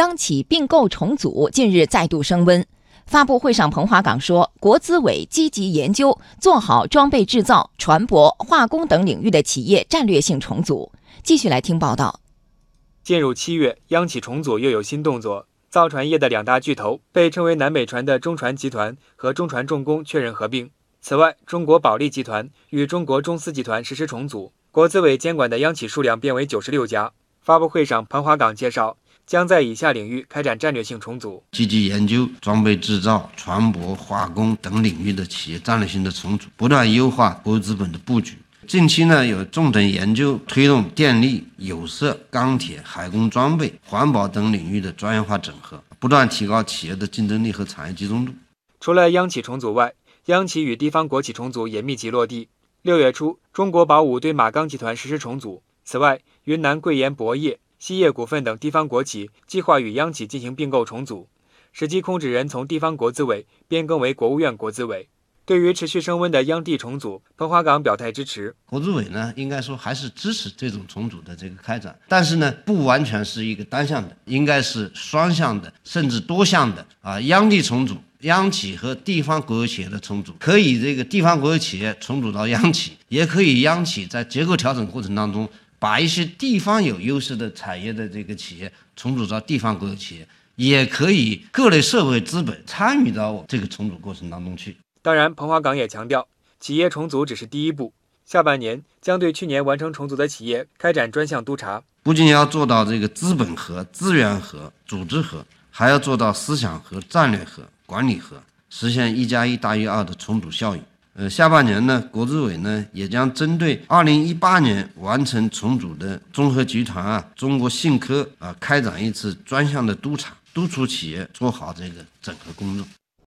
央企并购重组近日再度升温。发布会上，彭华岗说，国资委积极研究做好装备制造、船舶、化工等领域的企业战略性重组。继续来听报道。进入七月，央企重组又有新动作。造船业的两大巨头，被称为南北船的中船集团和中船重工确认合并。此外，中国保利集团与中国中丝集团实施重组，国资委监管的央企数量变为九十六家。发布会上，彭华岗介绍。将在以下领域开展战略性重组，积极研究装备制造、船舶、化工等领域的企业战略性的重组，不断优化国有资本的布局。近期呢，有重点研究推动电力、有色、钢铁、海工装备、环保等领域的专业化整合，不断提高企业的竞争力和产业集中度。除了央企重组外，央企与地方国企重组也密集落地。六月初，中国宝武对马钢集团实施重组。此外，云南贵盐博业。锡业股份等地方国企计划与央企进行并购重组，实际控制人从地方国资委变更为国务院国资委。对于持续升温的央地重组，彭华岗表态支持。国资委呢，应该说还是支持这种重组的这个开展，但是呢，不完全是一个单向的，应该是双向的，甚至多项的啊。央地重组，央企和地方国有企业的重组，可以这个地方国有企业重组到央企，也可以央企在结构调整过程当中。把一些地方有优势的产业的这个企业重组到地方国有企业，也可以各类社会资本参与到这个重组过程当中去。当然，彭华岗也强调，企业重组只是第一步，下半年将对去年完成重组的企业开展专项督查，不仅要做到这个资本和资源和组织和，还要做到思想和战略和管理和，实现一加一大于二的重组效应。呃，下半年呢，国资委呢也将针对二零一八年完成重组的综合集团啊、中国信科啊，开展一次专项的督查，督促企业做好这个整合工作。